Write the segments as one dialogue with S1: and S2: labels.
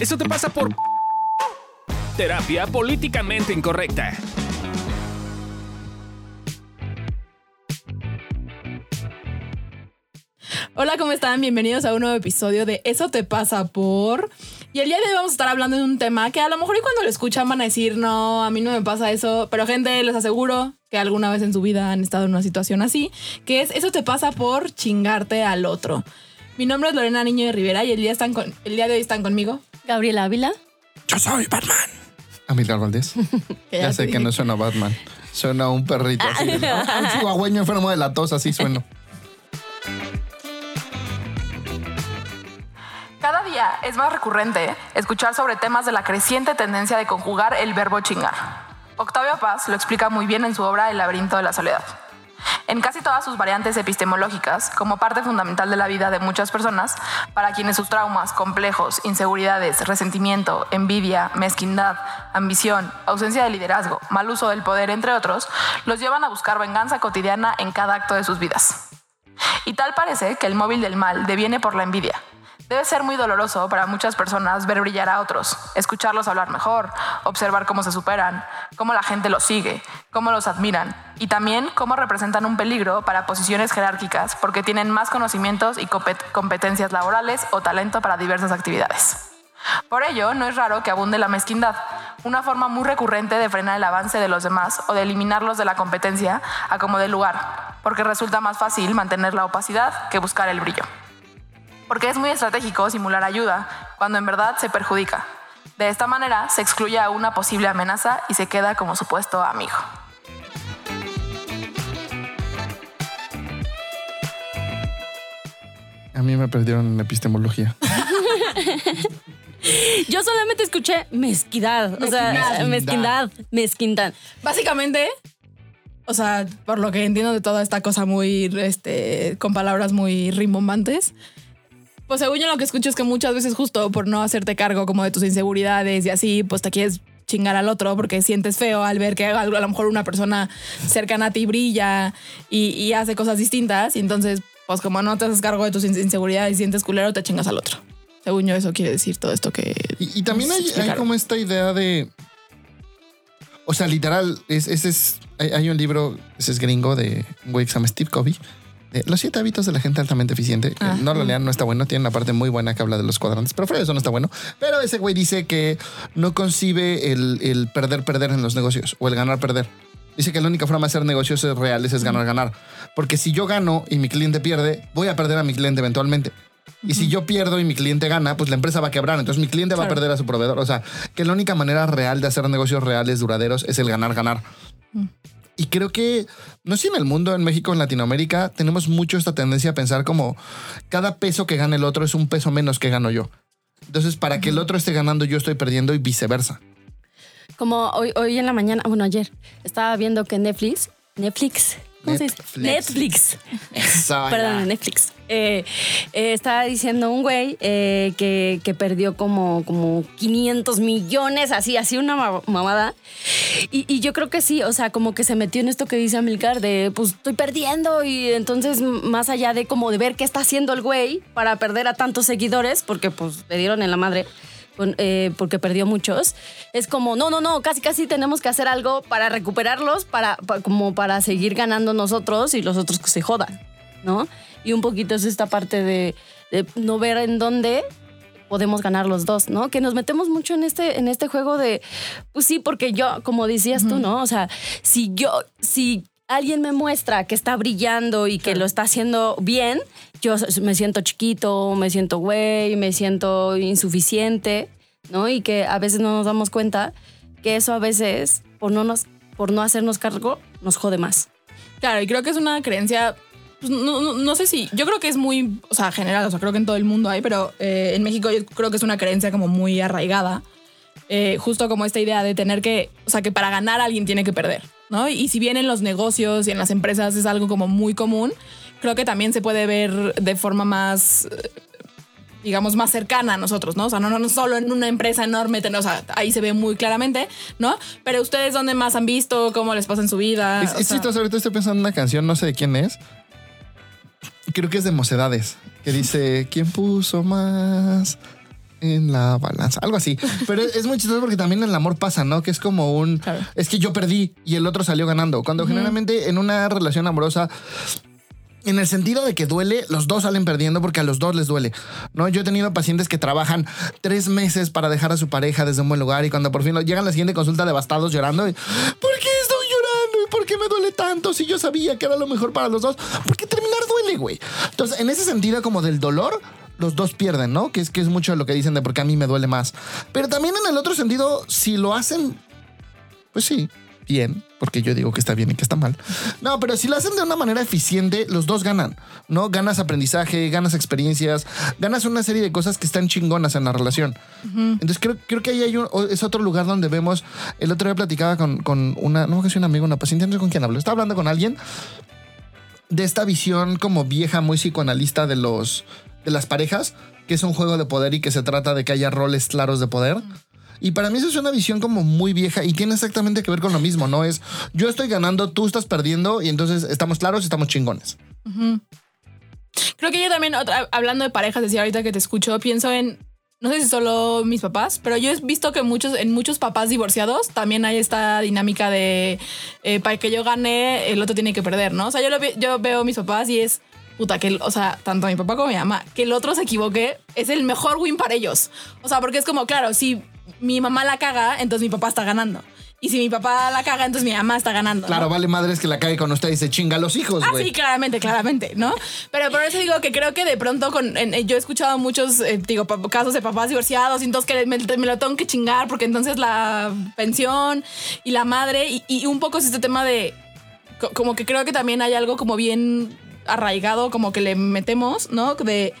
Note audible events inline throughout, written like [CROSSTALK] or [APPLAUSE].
S1: Eso te pasa por terapia políticamente incorrecta.
S2: Hola, ¿cómo están? Bienvenidos a un nuevo episodio de Eso te pasa por... Y el día de hoy vamos a estar hablando de un tema que a lo mejor y cuando lo escuchan van a decir, no, a mí no me pasa eso, pero gente, les aseguro que alguna vez en su vida han estado en una situación así, que es Eso te pasa por chingarte al otro. Mi nombre es Lorena Niño de Rivera y el día, están con, el día de hoy están conmigo.
S3: Gabriela Ávila.
S4: Yo soy Batman. Amilcar Valdés. [LAUGHS] Ya sé que no suena Batman. Suena un perrito así. ¿no? Un chihuahueño enfermo de la tos, así sueno.
S2: Cada día es más recurrente escuchar sobre temas de la creciente tendencia de conjugar el verbo chingar. Octavio Paz lo explica muy bien en su obra El laberinto de la soledad. En casi todas sus variantes epistemológicas, como parte fundamental de la vida de muchas personas, para quienes sus traumas, complejos, inseguridades, resentimiento, envidia, mezquindad, ambición, ausencia de liderazgo, mal uso del poder, entre otros, los llevan a buscar venganza cotidiana en cada acto de sus vidas. Y tal parece que el móvil del mal deviene por la envidia. Debe ser muy doloroso para muchas personas ver brillar a otros, escucharlos hablar mejor, observar cómo se superan, cómo la gente los sigue, cómo los admiran y también cómo representan un peligro para posiciones jerárquicas porque tienen más conocimientos y compet- competencias laborales o talento para diversas actividades. Por ello, no es raro que abunde la mezquindad, una forma muy recurrente de frenar el avance de los demás o de eliminarlos de la competencia a como dé lugar, porque resulta más fácil mantener la opacidad que buscar el brillo. Porque es muy estratégico simular ayuda cuando en verdad se perjudica. De esta manera se excluye a una posible amenaza y se queda como supuesto amigo.
S4: A mí me perdieron en epistemología. [LAUGHS]
S3: Yo solamente escuché mezquidad. O sea,
S4: Mezquindad.
S3: mezquindad. Mezquindad.
S2: Básicamente, o sea, por lo que entiendo de toda esta cosa muy, este, con palabras muy rimbombantes, pues según yo lo que escucho es que muchas veces justo por no hacerte cargo como de tus inseguridades y así, pues te quieres chingar al otro porque sientes feo al ver que a lo mejor una persona cercana a ti brilla y, y hace cosas distintas y entonces pues como no te haces cargo de tus in- inseguridades y sientes culero, te chingas al otro. Según yo eso quiere decir todo esto que...
S4: Y, y también hay, como esta idea de. O sea, literal, es, es, hay, hay un libro, ese es gringo de un güey que se llama Steve Covey. De Los siete hábitos de la gente altamente eficiente. que. No lo lean, no está bueno. Tiene una parte muy buena que habla de los cuadrantes, pero fuera de eso no está bueno. Pero ese güey dice que no concibe el, el perder, perder en los negocios o el ganar, perder. Dice que la única forma de hacer negocios reales es ganar, ganar. Porque si yo gano y mi cliente pierde, voy a perder a mi cliente eventualmente. Y si yo pierdo y mi cliente gana, pues la empresa va a quebrar. Entonces mi cliente va a perder a su proveedor. O sea, que la única manera real de hacer negocios reales, duraderos, es el ganar, ganar. Y creo que, no sé si en el mundo, en México, en Latinoamérica, tenemos mucho esta tendencia a pensar como cada peso que gana el otro es un peso menos que gano yo. Entonces, para que el otro esté ganando, yo estoy perdiendo y viceversa.
S3: Como hoy, hoy en la mañana, bueno, ayer, estaba viendo que Netflix, Netflix, ¿cómo se dice?
S4: Netflix. Eso, [LAUGHS]
S3: Perdón. Netflix. Eh, eh, estaba diciendo un güey eh, que, que perdió como, como 500 millones, así, así una ma- mamada. Y, y yo creo que sí, o sea, como que se metió en esto que dice Amilcar de, pues estoy perdiendo y entonces más allá de como de ver qué está haciendo el güey para perder a tantos seguidores, porque pues le dieron en la madre. Eh, porque perdió muchos, es como, no, no, no, casi, casi tenemos que hacer algo para recuperarlos, para, pa- como para seguir ganando nosotros y los otros que se jodan, ¿no? Y un poquito es esta parte de, de no ver en dónde podemos ganar los dos, ¿no? Que nos metemos mucho en este, en este juego de, pues sí, porque yo, como decías tú, ¿no? O sea, si yo, si alguien me muestra que está brillando y que lo está haciendo bien, yo me siento chiquito, me siento güey, me siento insuficiente, ¿no? Y que a veces no nos damos cuenta que eso a veces, por no, nos, por no hacernos cargo, nos jode más.
S2: Claro, y creo que es una creencia, pues, no, no- no sé si, yo creo que es muy, o sea, general, o sea, creo que en todo el mundo hay, pero eh, en México yo creo que es una creencia como muy arraigada, eh, justo como esta idea de tener que, o sea, que para ganar alguien tiene que perder, ¿no? Y si bien en los negocios y en las empresas es algo como muy común, creo que también se puede ver de forma más... eh, digamos, más cercana a nosotros, ¿no? O sea, no, no, solo en una empresa enorme, o sea, ahí se ve muy claramente, ¿no? Pero ustedes, ¿dónde más han visto? ¿Cómo les pasa en su vida?
S4: Es, chistoso, ahorita estoy pensando en una canción, no sé de quién es. Creo que es de Mocedades, que dice, ¿quién puso más en la balanza, algo así. [LAUGHS] Pero es, es muy chistoso porque también en el amor pasa, ¿no? Que es como un,
S2: Claro.
S4: es que yo perdí y el otro salió ganando. Cuando generalmente en una relación amorosa en el sentido de que duele, los dos salen perdiendo porque a los dos les duele. ¿no? Yo he tenido pacientes que trabajan tres meses para dejar a su pareja desde un buen lugar y cuando por fin llegan a la siguiente consulta devastados llorando. y, ¿Por qué estoy llorando? ¿Y por qué me duele tanto si yo sabía que era lo mejor para los dos? Porque terminar duele, güey. Entonces, en ese sentido como del dolor, los dos pierden, ¿no? Que es, que es mucho lo que dicen de porque a mí me duele más. Pero también en el otro sentido, si lo hacen pues sí, bien, porque yo digo que está bien y que está mal. No, pero si lo hacen de una manera eficiente, los dos ganan, ¿no? Ganas aprendizaje, ganas experiencias, ganas una serie de cosas que están chingonas en la relación. Entonces creo, creo que ahí hay un, es otro lugar donde vemos, el otro día platicaba con, con una, no que sea un amigo, una paciente, no sé con quién hablo, estaba hablando con alguien de esta visión como vieja, muy psicoanalista de los, de las parejas, que es un juego de poder y que se trata de que haya roles claros de poder. Y para mí eso es una visión como muy vieja y tiene exactamente que ver con lo mismo, ¿no? Es yo estoy ganando, tú estás perdiendo y entonces estamos claros y estamos chingones.
S2: Creo que yo también, otra- hablando de parejas, decía ahorita que te escucho, pienso en, no sé si solo mis papás, pero yo he visto que muchos, en muchos papás divorciados también hay esta dinámica de eh, para que yo gane, el otro tiene que perder, ¿no? O sea, yo, lo yo veo a mis papás y es, puta, que, el- o sea, tanto mi papá como mi mamá, que el otro se equivoque es el mejor win para ellos. O sea, porque es como, claro, si mi mamá la caga, entonces mi papá está ganando. Y si mi papá la caga, entonces mi mamá está ganando. ¿no?
S4: Claro, vale madres que la cae con usted y se chinga a los hijos,
S2: Ah,
S4: güey.
S2: sí, claramente, claramente, ¿no? Pero por eso digo que creo que de pronto con, en- yo he escuchado muchos, eh, digo, casos de papás divorciados y entonces que me, me lo tengo que chingar porque entonces la pensión y la madre y, y un poco es este tema de, co- como que creo que también hay algo como bien arraigado, como que le metemos, ¿no? De,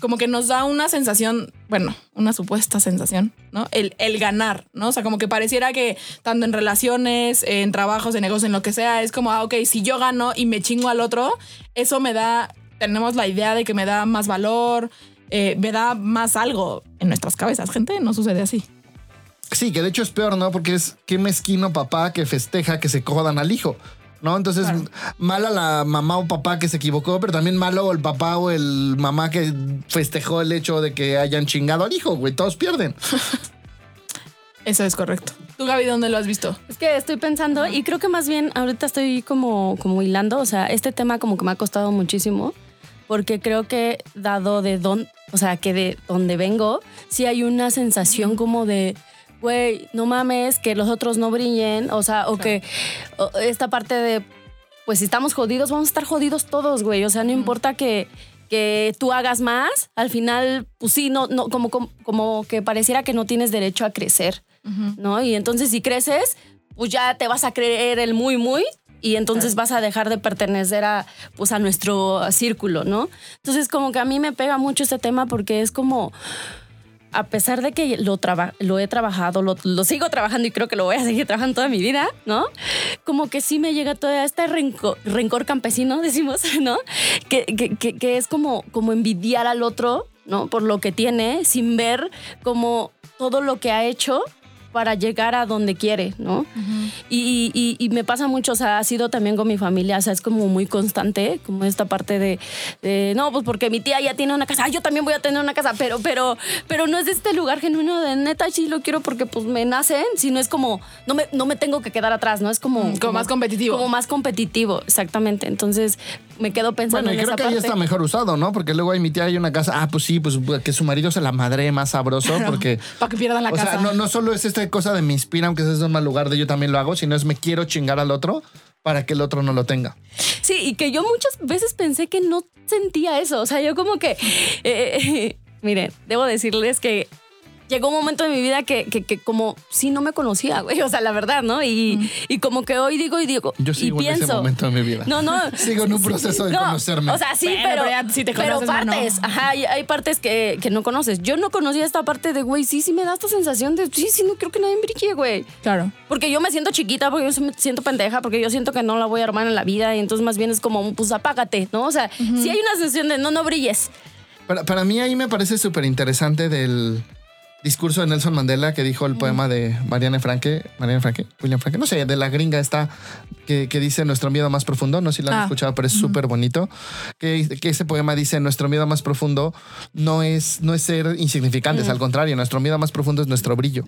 S2: como que nos da una sensación, bueno, una supuesta sensación, ¿no? El, el ganar, ¿no? O sea, como que pareciera que tanto en relaciones, en trabajos, en negocios, en lo que sea, es como, ah, ok, si yo gano y me chingo al otro, eso me da, tenemos la idea de que me da más valor, eh, me da más algo en nuestras cabezas, gente, no sucede así.
S4: Sí, que de hecho es peor, ¿no? Porque es qué mezquino papá que festeja que se codan al hijo. ¿No? Entonces,
S2: Claro.
S4: mala la mamá o papá que se equivocó, pero también malo el papá o el mamá que festejó el hecho de que hayan chingado al hijo, güey. Todos pierden. [LAUGHS]
S2: Eso es correcto. ¿Tú, Gaby, dónde lo has visto?
S3: Es que estoy pensando y creo que más bien ahorita estoy como, como hilando, o sea, este tema como que me ha costado muchísimo porque creo que dado de dónde, o sea, que de donde vengo, sí hay una sensación como de, güey, no mames, que los otros no brillen, o sea, o que o esta parte de, pues si estamos jodidos, vamos a estar jodidos todos, güey, o sea, no importa que que tú hagas más, al final, pues sí, no, no, como, como, como que pareciera que no tienes derecho a crecer. ¿no? Y entonces si creces, pues ya te vas a creer el muy, muy y entonces vas a dejar de pertenecer a, pues a nuestro círculo, ¿no? Entonces como que a mí me pega mucho este tema porque es como, a pesar de que lo, traba- lo he trabajado, lo, sigo trabajando y creo que lo voy a seguir trabajando toda mi vida, ¿no? Como que sí me llega todo este rencor, rencor campesino, [LAUGHS] decimos, ¿no? Que, que- que- que es como, como envidiar al otro, ¿no? Por lo que tiene, sin ver como todo lo que ha hecho para llegar a donde quiere, ¿no? y, y- y me pasa mucho, o sea, ha sido también con mi familia, o sea, es como muy constante, como esta parte de, de, no, pues porque mi tía ya tiene una casa, ah, yo también voy a tener una casa, pero, pero, pero no es de este lugar genuino de neta, sí lo quiero porque pues me nacen, sino es como, no me, no me tengo que quedar atrás, ¿no? Es como...
S2: Como más competitivo.
S3: Como más competitivo, exactamente. Entonces me quedo pensando
S4: Bueno, y
S3: en
S4: creo
S3: esa
S4: que ahí está mejor usado, ¿no? Porque luego hay mi tía hay una casa, ah, pues sí, pues que su marido se la madre más sabroso, [LAUGHS] porque.
S2: Para que pierdan la
S4: o
S2: casa.
S4: sea, no, no solo es esta cosa de me inspira, aunque es de un mal lugar de yo también lo hago, sino es me quiero chingar al otro para que el otro no lo tenga.
S3: Sí, y que yo muchas veces pensé que no sentía eso. O sea, yo como que, eh, [LAUGHS] miren, debo decirles que llegó un momento de mi vida que, que, que como sí no me conocía, güey. O sea, la verdad, ¿no? Y, y como que hoy digo y digo,
S4: Yo sigo
S3: y
S4: en
S3: pienso.
S4: ese momento de mi vida.
S3: No, no. [LAUGHS]
S4: Sigo en un proceso de
S3: No,
S4: conocerme.
S3: O sea, sí, pero,
S2: pero si te
S3: pero
S2: conoces, mano.
S3: partes. Ajá, hay, hay partes que, que no conoces. Yo no conocía esta parte de, güey, sí, sí me da esta sensación de, sí, sí, no creo que nadie me brille, güey.
S2: Claro.
S3: Porque yo me siento chiquita, porque yo me siento pendeja, porque yo siento que no la voy a armar en la vida y entonces más bien es como, pues apágate, ¿no? O sea, sí hay una sensación de no, no brilles.
S4: Para, para mí ahí me parece súper interesante del, discurso de Nelson Mandela que dijo el poema de Marianne Franke, Marianne Franke, William Franke, no sé, de la gringa está, que, que dice nuestro miedo más profundo, no sé si lo han
S2: Ah.
S4: escuchado, pero es súper bonito, que, que ese poema dice nuestro miedo más profundo no es, no es ser insignificantes, al contrario, nuestro miedo más profundo es nuestro brillo.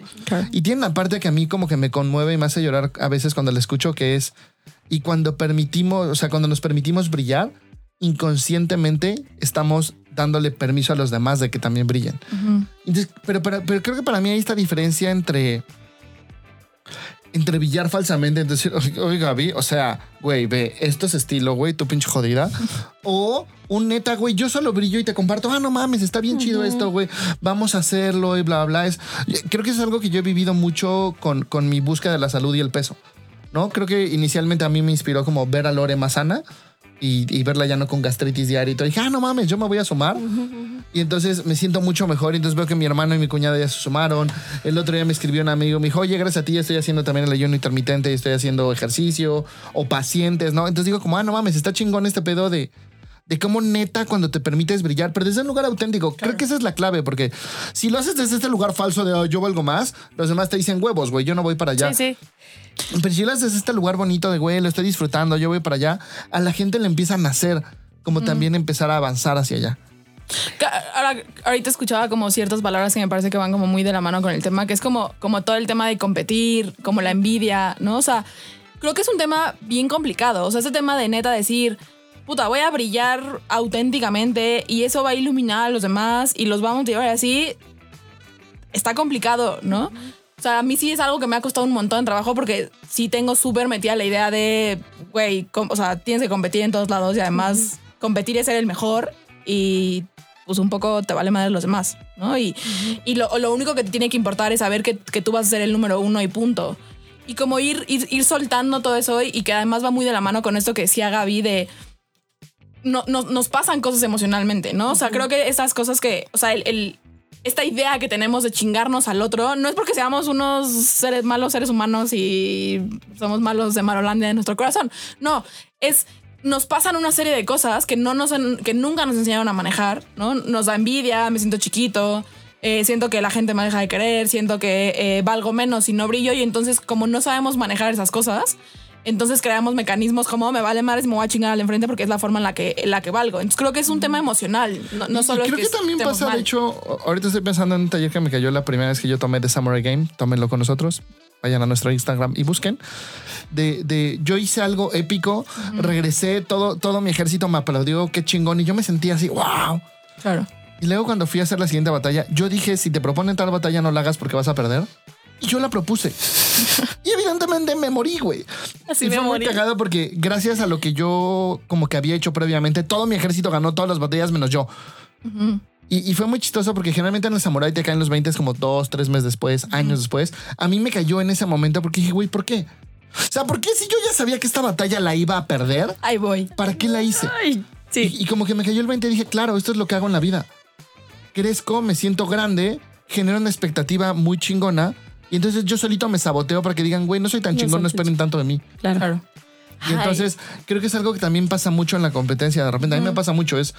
S4: Y tiene una parte que a mí como que me conmueve y me hace llorar a veces cuando la escucho, que es, y cuando permitimos, o sea, cuando nos permitimos brillar, inconscientemente estamos dándole permiso a los demás de que también brillen. Entonces, pero, pero, pero creo que para mí hay esta diferencia entre entre brillar falsamente, oye, oye, Gaby, o sea, güey, ve, esto es estilo, güey, tu pinche jodida. [LAUGHS] o un neta, güey, yo solo brillo y te comparto, ah, no mames, está bien chido esto, güey, vamos a hacerlo y bla, bla. Es, creo que es algo que yo he vivido mucho con, con mi búsqueda de la salud y el peso, ¿no? Creo que inicialmente a mí me inspiró como ver a Lore más sana y, verla ya no con gastritis diaria y todo. Dije, ah, no mames, yo me voy a sumar. Y entonces me siento mucho mejor. Y entonces veo que mi hermano y mi cuñada ya se sumaron. El otro día me escribió un amigo, me dijo, oye, gracias a ti estoy haciendo también el ayuno intermitente y estoy haciendo ejercicio o pacientes, ¿no? Entonces digo como, ah, no mames, está chingón este pedo de, de cómo neta cuando te permites brillar, pero desde un lugar auténtico. Creo que esa es la clave, porque si lo haces desde este lugar falso de "Oh, yo valgo más, los demás te dicen huevos, güey, yo no voy para allá.
S3: Sí, sí.
S4: Pero si lo haces desde este lugar bonito de güey, lo estoy disfrutando, yo voy para allá, a la gente le empieza a nacer, como también empezar a avanzar hacia allá.
S2: Ahora, ahorita escuchaba como ciertas palabras que me parece que van como muy de la mano con el tema, que es como, como todo el tema de competir, como la envidia, ¿no? O sea, creo que es un tema bien complicado. O sea, ese tema de neta decir, puta, voy a brillar auténticamente y eso va a iluminar a los demás y los vamos a llevar así, está complicado, ¿no? O sea, a mí sí es algo que me ha costado un montón de trabajo porque sí tengo súper metida la idea de, güey, o sea, tienes que competir en todos lados y además competir es ser el mejor y pues un poco te vale madre los demás, ¿no? Y, y lo, lo único que te tiene que importar es saber que, que tú vas a ser el número uno y punto. Y como ir, ir, ir soltando todo eso y que además va muy de la mano con esto que decía Gaby de... No, no- nos pasan cosas emocionalmente, ¿no? O sea, creo que esas cosas que, o sea, el, el- esta idea que tenemos de chingarnos al otro, no es porque seamos unos seres malos seres humanos y somos malos de Marolandia de nuestro corazón. No, es nos pasan una serie de cosas que no nos que nunca nos enseñaron a manejar, ¿no? Nos da envidia, me siento chiquito, eh, siento que la gente me deja de querer, siento que eh, valgo menos y no brillo y entonces como no sabemos manejar esas cosas, entonces creamos mecanismos como me vale madres, me voy a chingar al enfrente porque es la forma en la que, en la que valgo. Entonces creo que es un tema emocional, no, no solo
S4: creo
S2: es
S4: que, también
S2: estemos
S4: pasa,
S2: mal.
S4: de hecho, ahorita estoy pensando en un taller que me cayó la primera vez que yo tomé de Samurai Game. Tómenlo con nosotros. Vayan a nuestro Instagram y busquen. De, de yo hice algo épico, regresé, todo, todo mi ejército me aplaudió, qué chingón. Y yo me sentía así, wow.
S2: Claro.
S4: Y luego cuando fui a hacer la siguiente batalla, yo dije, si te proponen tal batalla, no la hagas porque vas a perder. Y yo la propuse. y evidentemente me morí, güey.
S3: Así
S4: y
S3: me
S4: fue muy cagado porque gracias a lo que yo como que había hecho previamente, todo mi ejército ganó todas las batallas menos yo. Y, y fue muy chistoso porque generalmente en el Samurai te caen los 20 como dos, tres meses después, años después. A mí me cayó en ese momento porque dije, güey, ¿por qué? O sea, ¿por qué si yo ya sabía que esta batalla la iba a perder?
S2: Ahí voy.
S4: ¿Para qué la hice?
S3: Ay, sí.
S4: Y, y como que me cayó el 20 y dije, claro, esto es lo que hago en la vida. Crezco, me siento grande, genero una expectativa muy chingona. Y entonces yo solito me saboteo para que digan, güey, no soy tan
S3: No
S4: chingón, no esperen tanto de mí.
S3: Claro.
S2: Claro.
S4: Y entonces creo que es algo que también pasa mucho en la competencia. De repente a mí me pasa mucho es,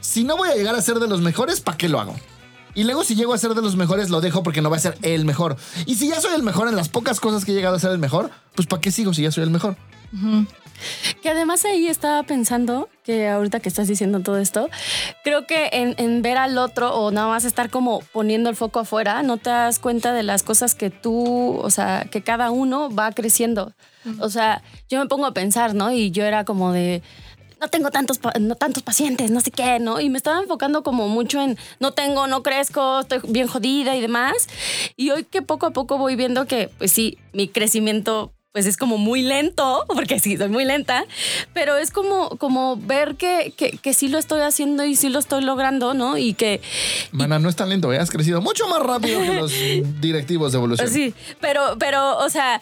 S4: si no voy a llegar a ser de los mejores, ¿para qué lo hago? Y luego si llego a ser de los mejores, lo dejo porque no va a ser el mejor. Y si ya soy el mejor en las pocas cosas que he llegado a ser el mejor, pues ¿para qué sigo si ya soy el mejor?
S3: Que además ahí estaba pensando que ahorita que estás diciendo todo esto, creo que en, en ver al otro o nada más estar como poniendo el foco afuera, no te das cuenta de las cosas que tú, o sea, que cada uno va creciendo. O sea, yo me pongo a pensar, ¿no? Y yo era como de, no tengo tantos, no tantos pacientes, no sé qué, ¿no? Y me estaba enfocando como mucho en, no tengo, no crezco, estoy bien jodida y demás. Y hoy que poco a poco voy viendo que, pues sí, mi crecimiento pues es como muy lento, porque sí, soy muy lenta, pero es como, como ver que, que, que sí lo estoy haciendo y sí lo estoy logrando, ¿no? Y que,
S4: Mana, no es tan lento, ¿eh? has crecido mucho más rápido que los [LAUGHS] directivos de evolución.
S3: sí, pero, pero, o sea,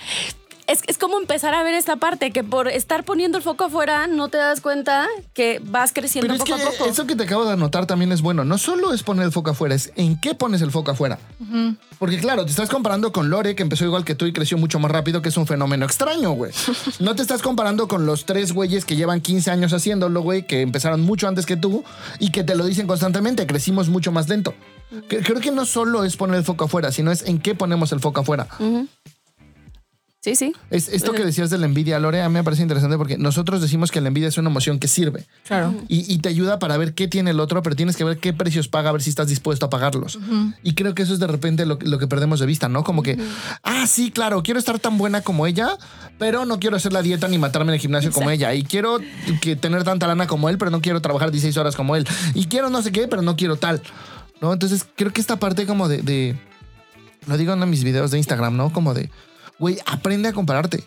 S3: es, es como empezar a ver esta parte, que por estar poniendo el foco afuera no te das cuenta que vas creciendo
S4: Pero es
S3: poco
S4: que
S3: a poco.
S4: eso que te acabo de anotar también es bueno. No solo es poner el foco afuera, es en qué pones el foco afuera. Porque claro, te estás comparando con Lore, que empezó igual que tú y creció mucho más rápido, que es un fenómeno extraño, güey. [LAUGHS] No te estás comparando con los tres güeyes que llevan 15 años haciéndolo, güey, que empezaron mucho antes que tú y que te lo dicen constantemente, crecimos mucho más lento. Creo que no solo es poner el foco afuera, sino es en qué ponemos el foco afuera.
S3: Sí, sí.
S4: Es, esto que decías de la envidia, Lore, a mí me parece interesante porque nosotros decimos que la envidia es una emoción que sirve.
S2: Claro.
S4: Y, y te ayuda para ver qué tiene el otro, pero tienes que ver qué precios paga, a ver si estás dispuesto a pagarlos. Y creo que eso es de repente lo, lo que perdemos de vista, ¿no? Como que, ah, sí, claro, quiero estar tan buena como ella, pero no quiero hacer la dieta ni matarme en el gimnasio como ella. Y quiero que tener tanta lana como él, pero no quiero trabajar 16 horas como él. Y quiero no sé qué, pero no quiero tal. ¿No? Entonces creo que esta parte como de, de lo digo en mis videos de Instagram, ¿no? Como de, güey, aprende a compararte.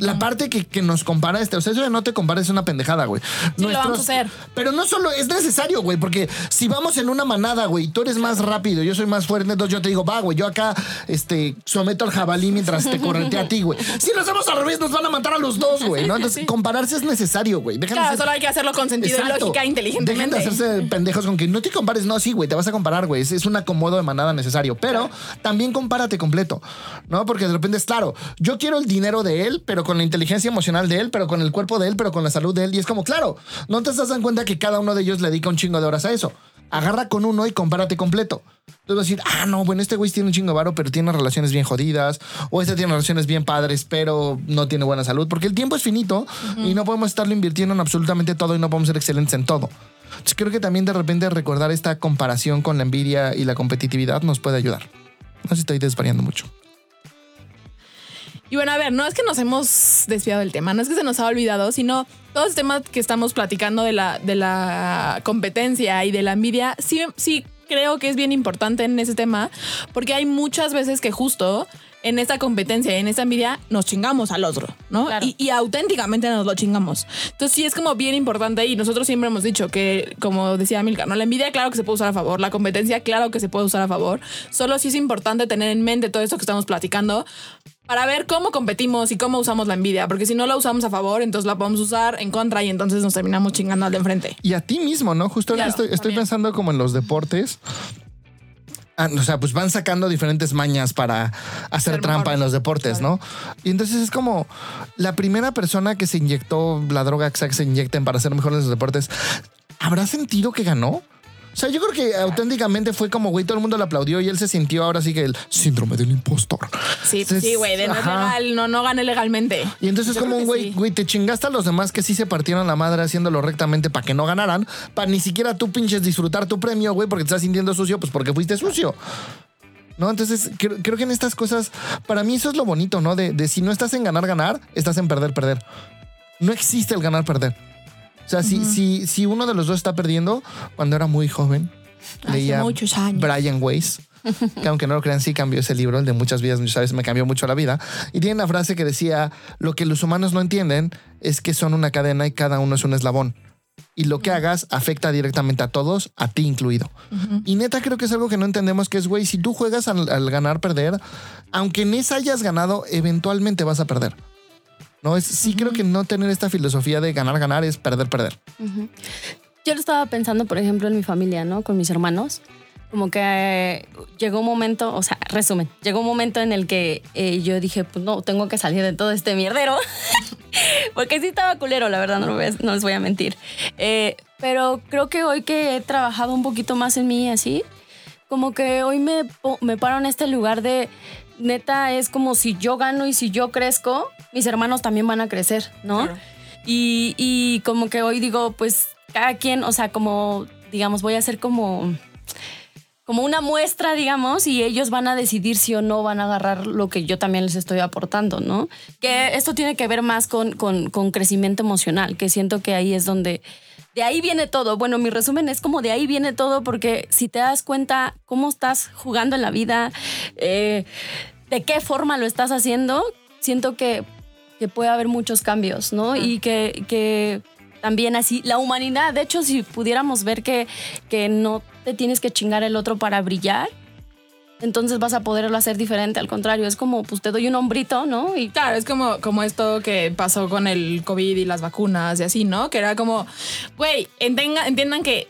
S4: La parte que, que nos compara este, o sea, eso de no te compares es una pendejada, güey.
S2: Sí, lo vamos a hacer.
S4: Pero no solo es necesario, güey, porque si vamos en una manada, güey, tú eres más rápido, yo soy más fuerte, entonces yo te digo, va, güey, yo acá, este, someto al jabalí mientras te corretea a ti, güey. Si lo hacemos al revés, nos van a matar a los dos, güey, ¿no? Entonces, compararse es necesario, güey.
S2: Claro, solo hay que hacerlo con sentido y
S4: Exacto.
S2: lógica, inteligentemente.
S4: Dejen de hacerse pendejos con que no te compares. No, sí, güey, te vas a comparar, güey. Es, es un acomodo de manada necesario. Pero también compárate completo, ¿no? Porque de repente es claro, yo quiero el dinero de él, pero con la inteligencia emocional de él, pero con el cuerpo de él, pero con la salud de él. Y es como, claro, no te estás dando cuenta que cada uno de ellos le dedica un chingo de horas a eso. Agarra con uno y compárate completo. Entonces vas a decir, ah, no, bueno, este güey tiene un chingo de varo, pero tiene relaciones bien jodidas. O este tiene relaciones bien padres, pero no tiene buena salud. Porque el tiempo es finito y no podemos estarlo invirtiendo en absolutamente todo y no podemos ser excelentes en todo. Entonces creo que también de repente recordar esta comparación con la envidia y la competitividad nos puede ayudar. No sé si estoy desvariando mucho.
S2: Y bueno, a ver, no es que nos hemos desviado del tema, no es que se nos ha olvidado, sino todo este tema que estamos platicando de la, de la competencia y de la envidia, sí, sí creo que es bien importante en ese tema, porque hay muchas veces que justo en esta competencia y en esta envidia nos chingamos al otro, ¿no?
S3: Claro.
S2: Y, y auténticamente nos lo chingamos. Entonces sí es como bien importante y nosotros siempre hemos dicho que, como decía Milka, ¿no? La envidia claro que se puede usar a favor, la competencia claro que se puede usar a favor, solo sí es importante tener en mente todo esto que estamos platicando para ver cómo competimos y cómo usamos la envidia, porque si no la usamos a favor, entonces la podemos usar en contra y entonces nos terminamos chingando al de enfrente.
S4: Y a ti mismo, ¿no? Justo
S2: Claro,
S4: estoy, pensando como en los deportes. Ah, o sea, pues van sacando diferentes mañas para hacer
S2: Ser
S4: trampa
S2: mejor.
S4: en los deportes, ¿no? Y entonces es como la primera persona que se inyectó la droga que se inyecten para ser mejor en los deportes, ¿habrá sentido que ganó? O sea, yo creo que auténticamente fue como, güey, todo el mundo le aplaudió y él se sintió ahora sí que el síndrome del impostor.
S2: Sí,
S4: Entonces,
S2: sí, güey, de no legal, no, no gane legalmente.
S4: Y entonces
S2: Yo
S4: como
S2: creo
S4: un
S2: que
S4: güey,
S2: sí.
S4: güey, te chingaste a los demás que sí se partieron la madre haciéndolo rectamente para que no ganaran, para ni siquiera tú pinches disfrutar tu premio, güey, porque te estás sintiendo sucio, pues porque fuiste sucio. ¿No? Entonces, creo, creo que en estas cosas, para mí eso es lo bonito, ¿no? De, de si no estás en ganar, ganar, estás en perder, perder. No existe el ganar, perder. O sea, si, si, si uno de los dos está perdiendo, cuando era muy joven,
S2: Hace
S4: leía
S2: muchos años.
S4: Brian Weiss, [LAUGHS] que aunque no lo crean, sí cambió ese libro, el de muchas vidas, sabes, me cambió mucho la vida. Y tiene una frase que decía, lo que los humanos no entienden es que son una cadena y cada uno es un eslabón. Y lo que hagas afecta directamente a todos, a ti incluido. Y neta creo que es algo que no entendemos, que es, güey, si tú juegas al, al ganar, perder, aunque en esa hayas ganado, eventualmente vas a perder. No, es, sí creo que no tener esta filosofía de ganar, ganar es perder, perder.
S3: Yo lo estaba pensando, por ejemplo, en mi familia, ¿no? Con mis hermanos. Como que eh, llegó un momento, o sea, resumen, llegó un momento en el que eh, yo dije, pues no, tengo que salir de todo este mierdero. [LAUGHS] Porque sí estaba culero, la verdad, no, a- no les voy a mentir. Eh, pero creo que hoy que he trabajado un poquito más en mí así, como que hoy me, me paro en este lugar de, neta, es como si yo gano y si yo crezco, mis hermanos también van a crecer, ¿no?
S2: Claro.
S3: Y, y como que hoy digo, pues cada quien, o sea, como, digamos, voy a hacer como, como una muestra, digamos, y ellos van a decidir si o no van a agarrar lo que yo también les estoy aportando, ¿no? Que esto tiene que ver más con, con, con crecimiento emocional, que siento que ahí es donde... De ahí viene todo. Bueno, mi resumen es como de ahí viene todo porque si te das cuenta cómo estás jugando en la vida, eh, de qué forma lo estás haciendo, siento que, que puede haber muchos cambios, ¿no? Y que, que también así, la humanidad, de hecho, si pudiéramos ver que, que no te tienes que chingar el otro para brillar, entonces vas a poderlo hacer diferente. Al contrario, es como, pues te doy un hombrito, ¿no? Y
S2: Claro, es como, como esto que pasó con el COVID y las vacunas y así, ¿no? Que era como, güey, entiendan que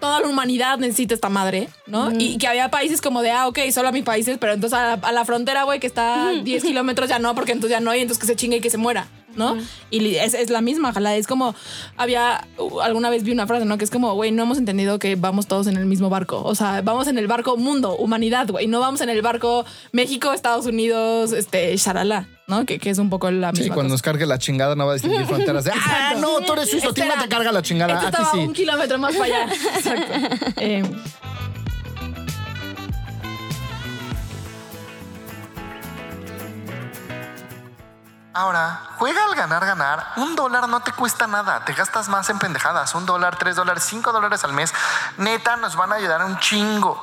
S2: toda la humanidad necesita esta madre, ¿no? Y que había países como de, ah, ok, solo a mis países, pero entonces a la, a la frontera, güey, que está a 10 kilómetros ya no, porque entonces ya no, y entonces que se chingue y que se muera, ¿no? Y es, es la misma, ojalá. Es como, había, uh, alguna vez vi una frase, ¿no? Que es como, güey, no hemos entendido que vamos todos en el mismo barco. O sea, vamos en el barco mundo, humanidad, güey. No vamos en el barco México, Estados Unidos, este, sharala, ¿no? Que, que es un poco la misma
S4: Sí, cuando
S2: cosa.
S4: nos cargue la chingada no va a distinguir [LAUGHS] fronteras de, ah, no, tú eres suizo, a ti no te carga la chingada. A ti
S2: estaba
S4: sí.
S2: un kilómetro más para allá. [LAUGHS] Exacto. Eh,
S5: Ahora, juega al ganar ganar. Un dólar no te cuesta nada. Te gastas más en pendejadas. Un dólar, tres dólares, cinco dólares al mes. Neta, nos van a ayudar un chingo.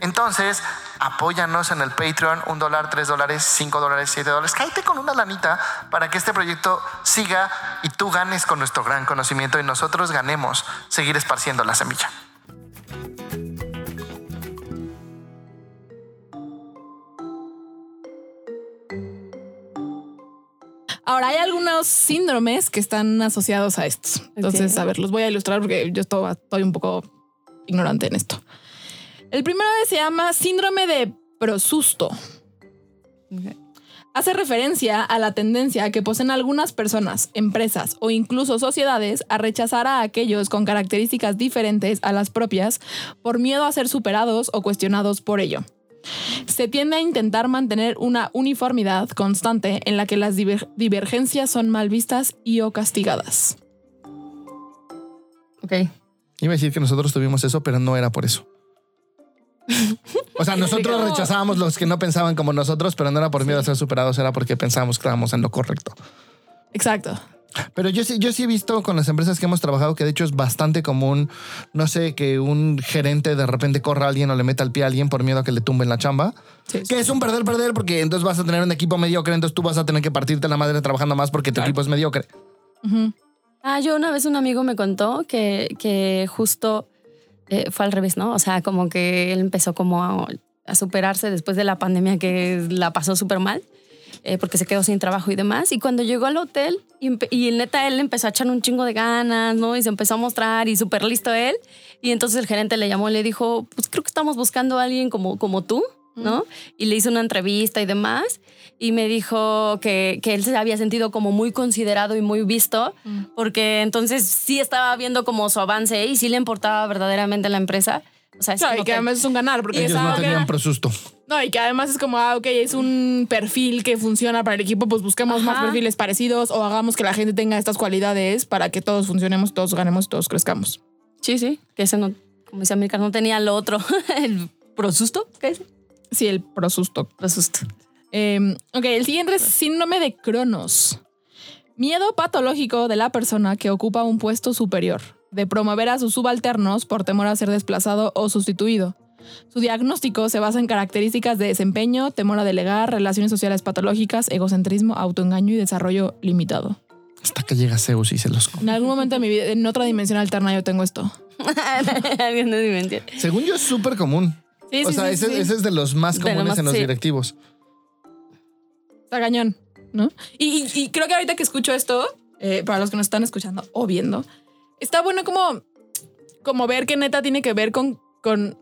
S5: Entonces, apóyanos en el Patreon. Un dólar, tres dólares, cinco dólares, siete dólares. Cállate con una lanita para que este proyecto siga y tú ganes con nuestro gran conocimiento y nosotros ganemos seguir esparciendo la semilla.
S2: Ahora, hay algunos síndromes que están asociados a estos. Entonces, a ver, los voy a ilustrar porque yo estoy, estoy un poco ignorante en esto. El primero se llama síndrome de prosusto. Hace referencia a la tendencia que poseen algunas personas, empresas o incluso sociedades a rechazar a aquellos con características diferentes a las propias por miedo a ser superados o cuestionados por ello. Se tiende a intentar mantener una uniformidad constante en la que las diver- divergencias son mal vistas y o castigadas.
S3: Ok.
S4: Iba a decir que nosotros tuvimos eso, pero no era por eso. O sea, [LAUGHS] nosotros rechazábamos los que no pensaban como nosotros, pero no era por miedo a ser superados, era porque pensábamos que estábamos en lo correcto.
S2: Exacto.
S4: Pero yo sí, yo sí he visto con las empresas que hemos trabajado que de hecho es bastante común, no sé, que un gerente de repente corra a alguien o le meta el pie a alguien por miedo a que le tumben la chamba.
S2: Sí.
S4: Que es un perder, perder, porque entonces vas a tener un equipo mediocre, entonces tú vas a tener que partirte la madre trabajando más porque tu equipo es mediocre.
S3: Ah, yo una vez un amigo me contó que, que justo eh, fue al revés, ¿no? O sea, como que él empezó como a, a superarse después de la pandemia que la pasó súper mal, eh, porque se quedó sin trabajo y demás. Y cuando llegó al hotel, y, y neta él empezó a echar un chingo de ganas, ¿no? Y se empezó a mostrar y súper listo él. Y entonces el gerente le llamó y le dijo, pues creo que estamos buscando a alguien como, como tú, ¿no? Y le hizo una entrevista y demás. Y me dijo que, que él se había sentido como muy considerado y muy visto, porque entonces sí estaba viendo como su avance y sí le importaba verdaderamente la empresa. O sea,
S2: Claro, y que además es un ganar, porque
S4: Ellos
S2: ah,
S4: no
S2: ok.
S4: tenían prosusto.
S2: No, y que además es como, ah, ok, es un perfil que funciona para el equipo, pues busquemos más perfiles parecidos o hagamos que la gente tenga estas cualidades para que todos funcionemos, todos ganemos, todos crezcamos.
S3: Sí, sí, que ese no, como decía Milka, no tenía lo otro, [LAUGHS] el prosusto, ¿qué es?
S2: Sí, el prosusto.
S3: Prosusto.
S2: Eh, ok, el siguiente es síndrome de Cronos. Miedo patológico de la persona que ocupa un puesto superior, de promover a sus subalternos por temor a ser desplazado o sustituido. Su diagnóstico se basa en características de desempeño, temor a delegar, relaciones sociales patológicas, egocentrismo, autoengaño y desarrollo limitado.
S4: Hasta que llega Zeus y se los come.
S2: En algún momento de mi vida, en otra dimensión alterna, yo tengo esto. [LAUGHS]
S4: Según yo es súper común.
S2: Sí,
S4: o
S2: sí,
S4: sea,
S2: sí,
S4: ese,
S2: sí.
S4: ese es de los más
S3: lo
S4: comunes
S3: más-
S4: en los
S3: sí.
S4: directivos.
S2: Está cañón, ¿no? Y, creo que ahorita que escucho esto, eh, para los que nos están escuchando o viendo, está bueno como, como ver que neta tiene que ver con, con,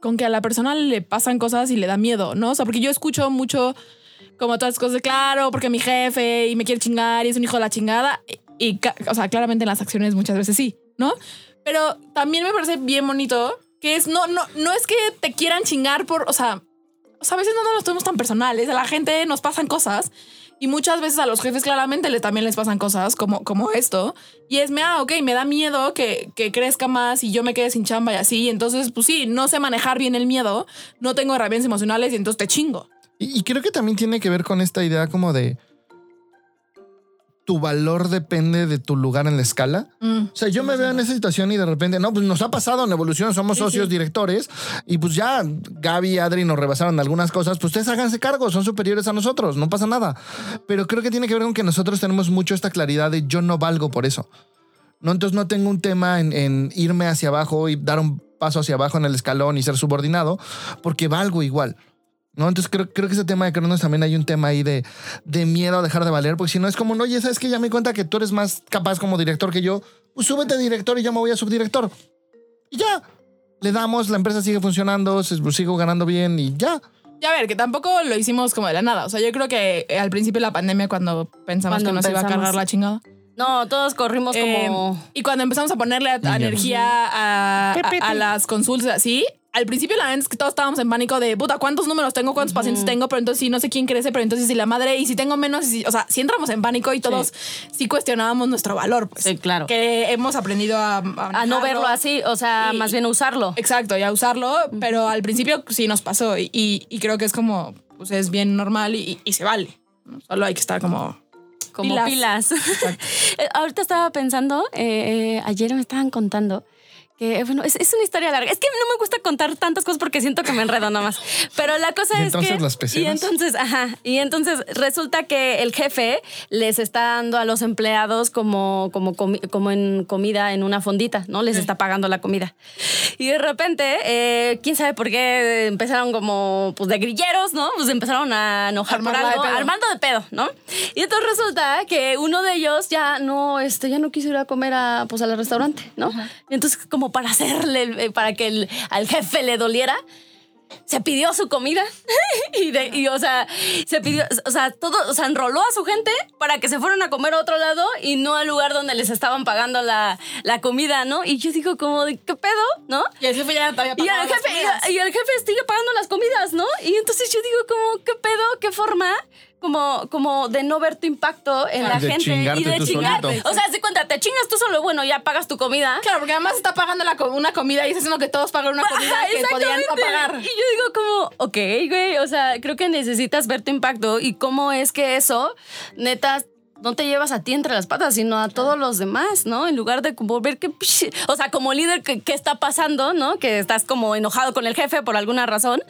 S2: con que a la persona le pasan cosas y le da miedo, ¿no? O sea, porque yo escucho mucho como todas las cosas de claro, porque mi jefe y me quiere chingar y es un hijo de la chingada. Y, y o sea, claramente en las acciones muchas veces sí, ¿no? Pero también me parece bien bonito que es, no, no, no es que te quieran chingar por, o sea, o sea, a veces no nos los tomamos tan personales. A la gente nos pasan cosas y muchas veces a los jefes claramente les, también les pasan cosas como, como esto. Y es, me, ah, ok, me da miedo que, que crezca más y yo me quede sin chamba y así. Entonces, pues sí, no sé manejar bien el miedo, no tengo herramientas emocionales y entonces te chingo.
S4: Y creo que también tiene que ver con esta idea como de tu valor depende de tu lugar en la escala. O sea, yo me veo en esa situación y de repente, no, pues nos ha pasado en evolución, somos socios directores y pues ya Gaby y Adri nos rebasaron algunas cosas, pues ustedes háganse cargo, son superiores a nosotros, no pasa nada. Pero creo que tiene que ver con que nosotros tenemos mucho esta claridad de yo no valgo por eso. No, entonces no tengo un tema en, en irme hacia abajo y dar un paso hacia abajo en el escalón y ser subordinado, porque valgo igual. ¿No? Entonces creo, creo que ese tema de Cronos también hay un tema ahí de, de miedo a dejar de valer, porque si no es como, no, oye, sabes que ya me di cuenta que tú eres más capaz como director que yo, pues súbete a director y yo me voy a subdirector. Y ya, le damos, la empresa sigue funcionando, pues, sigo ganando bien y ya.
S2: Y a ver, que tampoco lo hicimos como de la nada. O sea, yo creo que eh, al principio de la pandemia, cuando pensamos
S3: Cuando
S2: que nos iba a cargar la chingada.
S3: No, todos corrimos
S2: Eh,
S3: como.
S2: y cuando empezamos a ponerle a- a energía a, a- a las consultas así, al principio la verdad es que todos estábamos en pánico de, puta, ¿cuántos números tengo? ¿Cuántos pacientes tengo? Pero entonces sí, no sé quién crece, pero entonces si la madre, y si tengo menos, y si- o sea, si entramos en pánico y todos sí, cuestionábamos nuestro valor, pues.
S3: Sí, claro.
S2: Que hemos aprendido a...
S3: A no verlo así, o sea,
S2: Y-
S3: más bien usarlo.
S2: Exacto, y a usarlo, pero al principio sí nos pasó y, y- y creo que es como, pues es bien normal y, se vale. Solo hay que estar como...
S3: Como
S2: Pilas.
S3: pilas. [LAUGHS] Eh, Ahorita estaba pensando, eh, eh, ayer me estaban contando que, bueno, es, es una historia larga. Es que no me gusta contar tantas cosas porque siento que me enredo nada más. [LAUGHS] Pero la cosa
S4: ¿Y
S3: es
S4: entonces
S3: que...
S4: las
S3: y
S4: peceras?
S3: entonces, ajá. Y entonces resulta que el jefe les está dando a los empleados como, como, como en comida en una fondita, ¿no? Les está pagando la comida. Y de repente, eh, quién sabe por qué empezaron como, pues de grilleros, ¿no? Pues empezaron a enojar por
S2: Armarla de
S3: algo,
S2: pedo.
S3: armando de pedo, ¿no? Y entonces resulta que uno de ellos ya no, este, ya no quiso ir a comer a, pues, al restaurante, ¿no? Y entonces, como para hacerle, eh, para que el- al jefe le doliera, se pidió su comida [LAUGHS] y, de, y, o sea, se pidió, o sea, todo, o sea, enroló a su gente para que se fueran a comer a otro lado y no al lugar donde les estaban pagando la, la comida, ¿no? Y yo digo como, de, ¿qué pedo? ¿no?
S2: Y el jefe ya
S3: Y el,
S2: las
S3: jefe, y el jefe sigue pagando las comidas, ¿no? Y entonces yo digo, como, ¿qué pedo? ¿Qué forma? Como, como de no ver tu impacto en la
S4: de
S3: gente y de
S4: solito.
S3: O sea, se cuenta, te chingas tú solo, bueno, ya pagas tu comida.
S2: Claro, porque además está pagando la una comida y está haciendo que todos paguen una comida
S3: Ajá,
S2: que podían no pagar.
S3: Y yo digo como, ok, güey, o sea, creo que necesitas ver tu impacto y cómo es que eso, neta, no te llevas a ti entre las patas, sino a todos los demás, ¿no? En lugar de como ver que, o sea, como líder, ¿qué, qué está pasando, ¿no? Que estás como enojado con el jefe por alguna razón,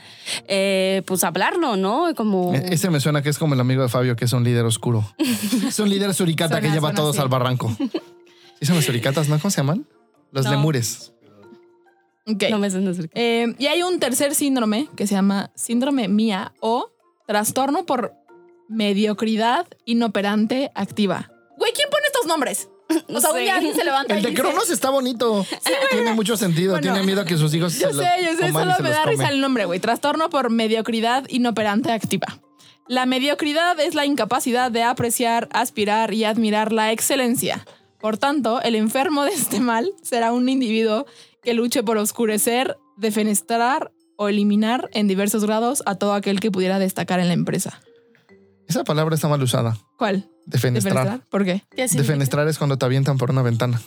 S3: eh, pues hablarlo, ¿no? Como...
S4: E- Ese me suena que es como el amigo de Fabio, que es un líder oscuro. [LAUGHS] es un líder suricata
S2: Suena-
S4: que lleva a todos
S2: así.
S4: al barranco. [LAUGHS] ¿Sí son los suricatas, no? ¿Cómo se llaman? Los
S3: No.
S4: lemures.
S2: Ok.
S3: No me suena.
S2: Eh, y hay un tercer síndrome que se llama síndrome MIA o trastorno por mediocridad inoperante activa. Güey, ¿quién pone estos nombres? [LAUGHS] O sea, un
S3: sé.
S2: día alguien se levanta
S4: El
S2: y
S4: de
S2: dice,
S4: Cronos está bonito. [LAUGHS] tiene mucho sentido.
S2: Bueno.
S4: tiene miedo a que sus hijos [LAUGHS]
S2: Yo
S4: se lo
S2: sé, yo sé,
S4: coman y
S2: solo
S4: se
S2: me
S4: los
S2: da risa el nombre, güey. Trastorno por mediocridad inoperante activa. La mediocridad es la incapacidad de apreciar, aspirar y admirar la excelencia. Por tanto, el enfermo de este mal será un individuo que luche por oscurecer, defenestrar o eliminar en diversos grados a todo aquel que pudiera destacar en la empresa.
S4: Esa palabra está mal usada.
S2: ¿Cuál?
S4: Defenestrar.
S2: ¿Defenestrar? ¿Por qué?
S3: ¿Qué?
S4: Defenestrar es cuando te avientan por una ventana.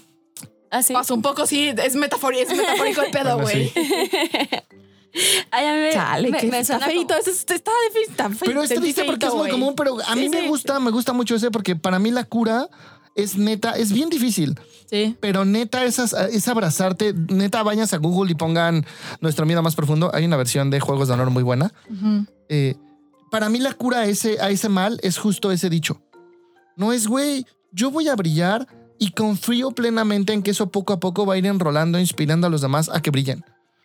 S3: Ah, sí.
S2: Un poco sí, es, es metafórico el pedo,
S4: Bueno,
S2: güey.
S4: sí. [LAUGHS]
S3: Ay, a me,
S2: Chale,
S3: me-
S2: que
S3: me
S2: está
S3: suena
S2: feito.
S3: como-
S2: Eso es- está difícil. Está fe-
S4: Pero es triste porque
S2: feito,
S4: es muy común, pero a mí
S2: Sí,
S4: me
S2: sí.
S4: gusta, me gusta mucho ese porque para mí la cura es neta, es bien difícil.
S2: Sí.
S4: Pero neta es, es abrazarte, neta vayas a Google y pongan nuestro miedo más profundo. Hay una versión de Juegos de Honor muy buena. Eh, para mí la cura a ese, a ese mal es justo ese dicho. No es, güey, yo voy a brillar y confío plenamente en que eso poco a poco va a ir enrolando, inspirando a los demás a que brillen.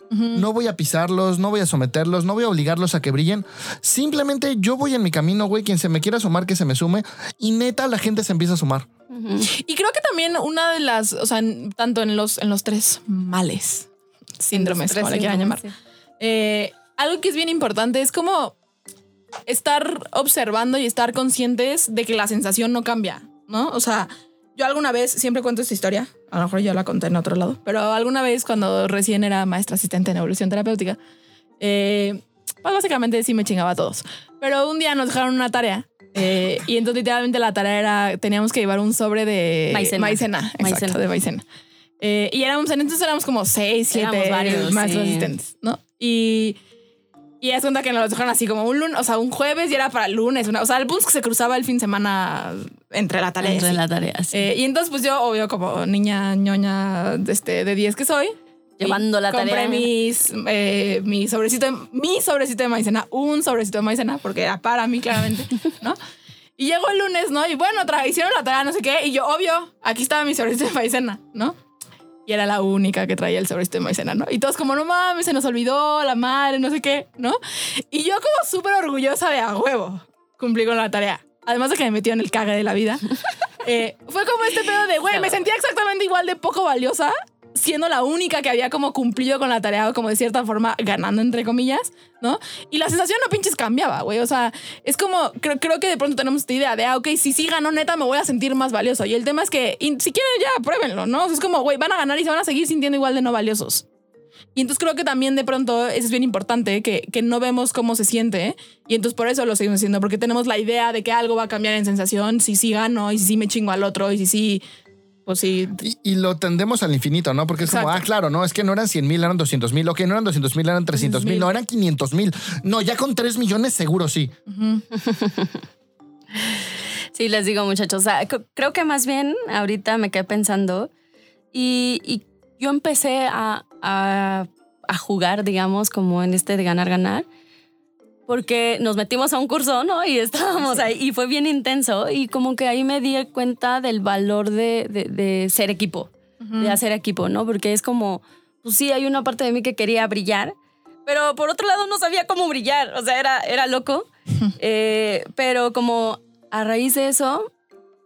S4: No voy a pisarlos, no voy a someterlos, no voy a obligarlos a que brillen. Simplemente yo voy en mi camino, güey. Quien se me quiera sumar, que se me sume. Y neta, la gente se empieza a sumar.
S2: Y creo que también una de las, o sea, en- tanto en los, en los tres males, síndromes,
S3: Tres
S2: como le quieran llamar,
S3: sí.
S2: eh, algo que es bien importante es como estar observando y estar conscientes de que la sensación no cambia, ¿no? O sea, yo alguna vez, siempre cuento esta historia, a lo mejor ya la conté en otro lado, pero alguna vez cuando recién era maestra asistente en evolución terapéutica, eh, pues básicamente sí me chingaba a todos. Pero un día nos dejaron una tarea eh, y entonces literalmente la tarea era, teníamos que llevar un sobre de
S3: Maicena.
S2: maicena, exacto,
S3: Maicena.
S2: de maicena. Eh, y éramos, en entonces éramos como seis, siete
S3: varios,
S2: maestros
S3: sí.
S2: asistentes, ¿no? Y, y es cuenta que nos los dejaron así como un lunes, o sea, un jueves y era para el lunes. una- o sea, el es que se cruzaba el fin de semana entre la tarea.
S3: Entre
S2: así.
S3: la tarea, sí.
S2: Eh, y entonces, pues yo, obvio, como niña ñoña este, de 10 que soy,
S3: Llevando la
S2: compré
S3: tarea.
S2: mis, eh, mi sobrecito, de, mi sobrecito de maicena, un sobrecito de maicena, porque era para mí claramente, [LAUGHS] ¿no? Y llegó el lunes, ¿no? Y bueno, hicieron la tarea, no sé qué, y yo, obvio, aquí estaba mi sobrecito de maicena, ¿no? Y era la única que traía el sobre de maicena, ¿no? Y todos como, no mames, se nos olvidó la madre, no sé qué, ¿no? Y yo como súper orgullosa de a huevo, cumplí con la tarea. Además de que me metió en el cague de la vida. [LAUGHS] Eh, fue como este pedo de, güey, me sentía exactamente igual de poco valiosa siendo la única que había como cumplido con la tarea o como de cierta forma ganando entre comillas, ¿no? Y la sensación no pinches cambiaba, güey. O sea, es como, creo, creo que de pronto tenemos esta idea de, ah, ok, si sí ganó neta me voy a sentir más valioso. Y el tema es que, y si quieren ya, pruébenlo, ¿no? O es como, güey, van a ganar y se van a seguir sintiendo igual de no valiosos. Y entonces creo que también de pronto eso es bien importante, que, que no vemos cómo se siente. Y entonces por eso lo seguimos haciendo, porque tenemos la idea de que algo va a cambiar en sensación si sí gano y si sí me chingo al otro y si sí pues sí.
S4: Y, y lo tendemos al infinito, ¿no? Porque es como, ah, claro, no, es que no eran 100 mil, eran 200 mil. Ok, no eran 200 mil, eran 300 mil. No, eran 500 mil. No, ya con 3 millones seguro sí. [LAUGHS]
S3: Sí, les digo, muchachos. o sea, creo que más bien ahorita me quedé pensando y, y yo empecé a, a- a jugar, digamos, como en este de ganar, ganar, porque nos metimos a un curso, ¿no? Y estábamos ahí y fue bien intenso y como que ahí me di cuenta del valor de, de- de ser equipo, de hacer equipo, ¿no? Porque es como, pues sí, hay una parte de mí que quería brillar, pero por otro lado no sabía cómo brillar, o sea, era, era loco. [LAUGHS] Eh, pero como a raíz de eso,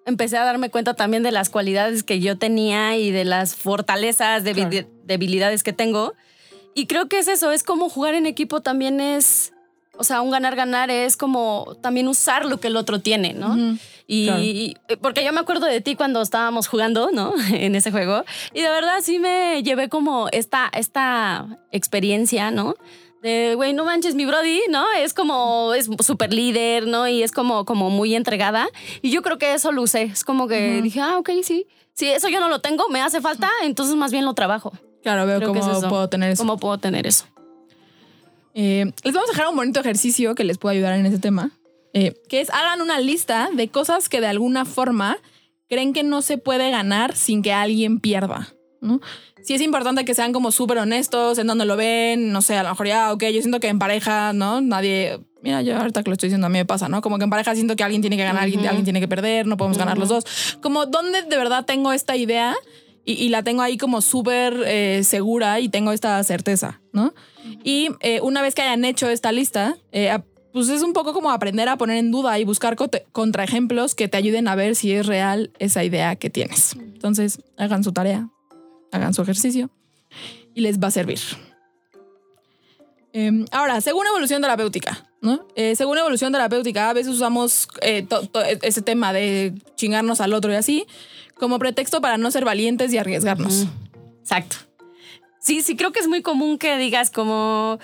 S3: empecé a darme cuenta también de las cualidades que yo tenía y de las fortalezas, debi- debilidades que tengo. Y creo que es eso, es como jugar en equipo también es, o sea, un ganar-ganar es como también usar lo que el otro tiene, ¿no? Y
S2: Claro.
S3: y- porque yo me acuerdo de ti cuando estábamos jugando, ¿no? [LAUGHS] en ese juego. Y de verdad sí me llevé como esta, esta experiencia, ¿no? De, güey, no manches, mi Brody, ¿no? Es como, es súper líder, ¿no? Y es como, como muy entregada. Y yo creo que eso lo usé. Es como que dije, ah, ok, sí. Sí, eso yo no lo tengo, me hace falta, entonces más bien lo trabajo.
S2: Claro, veo
S3: Creo
S2: cómo
S3: es
S2: puedo tener eso.
S3: ¿Cómo puedo tener eso?
S2: Eh, les vamos a dejar un bonito ejercicio que les puede ayudar en ese tema, eh, que es hagan una lista de cosas que de alguna forma creen que no se puede ganar sin que alguien pierda. ¿no? Sí es importante que sean como súper honestos en donde lo ven, no sé, a lo mejor ya, ok, yo siento que en pareja, ¿no? Nadie, mira, yo ahorita que lo estoy diciendo a mí me pasa, ¿no? Como que en pareja siento que alguien tiene que ganar, alguien, alguien tiene que perder, no podemos ganar los dos. Como, ¿dónde de verdad tengo esta idea? Y, la tengo ahí como súper eh, segura y tengo esta certeza, ¿no? Y eh, una vez que hayan hecho esta lista, eh, pues es un poco como aprender a poner en duda y buscar contraejemplos que te ayuden a ver si es real esa idea que tienes. Entonces, hagan su tarea, hagan su ejercicio y les va a servir. Eh, ahora, según evolución terapéutica, ¿no? Eh, según evolución terapéutica, a veces usamos eh, to- ese tema de chingarnos al otro y así como pretexto para no ser valientes y arriesgarnos.
S3: Exacto. Sí, sí, creo que es muy común que digas como,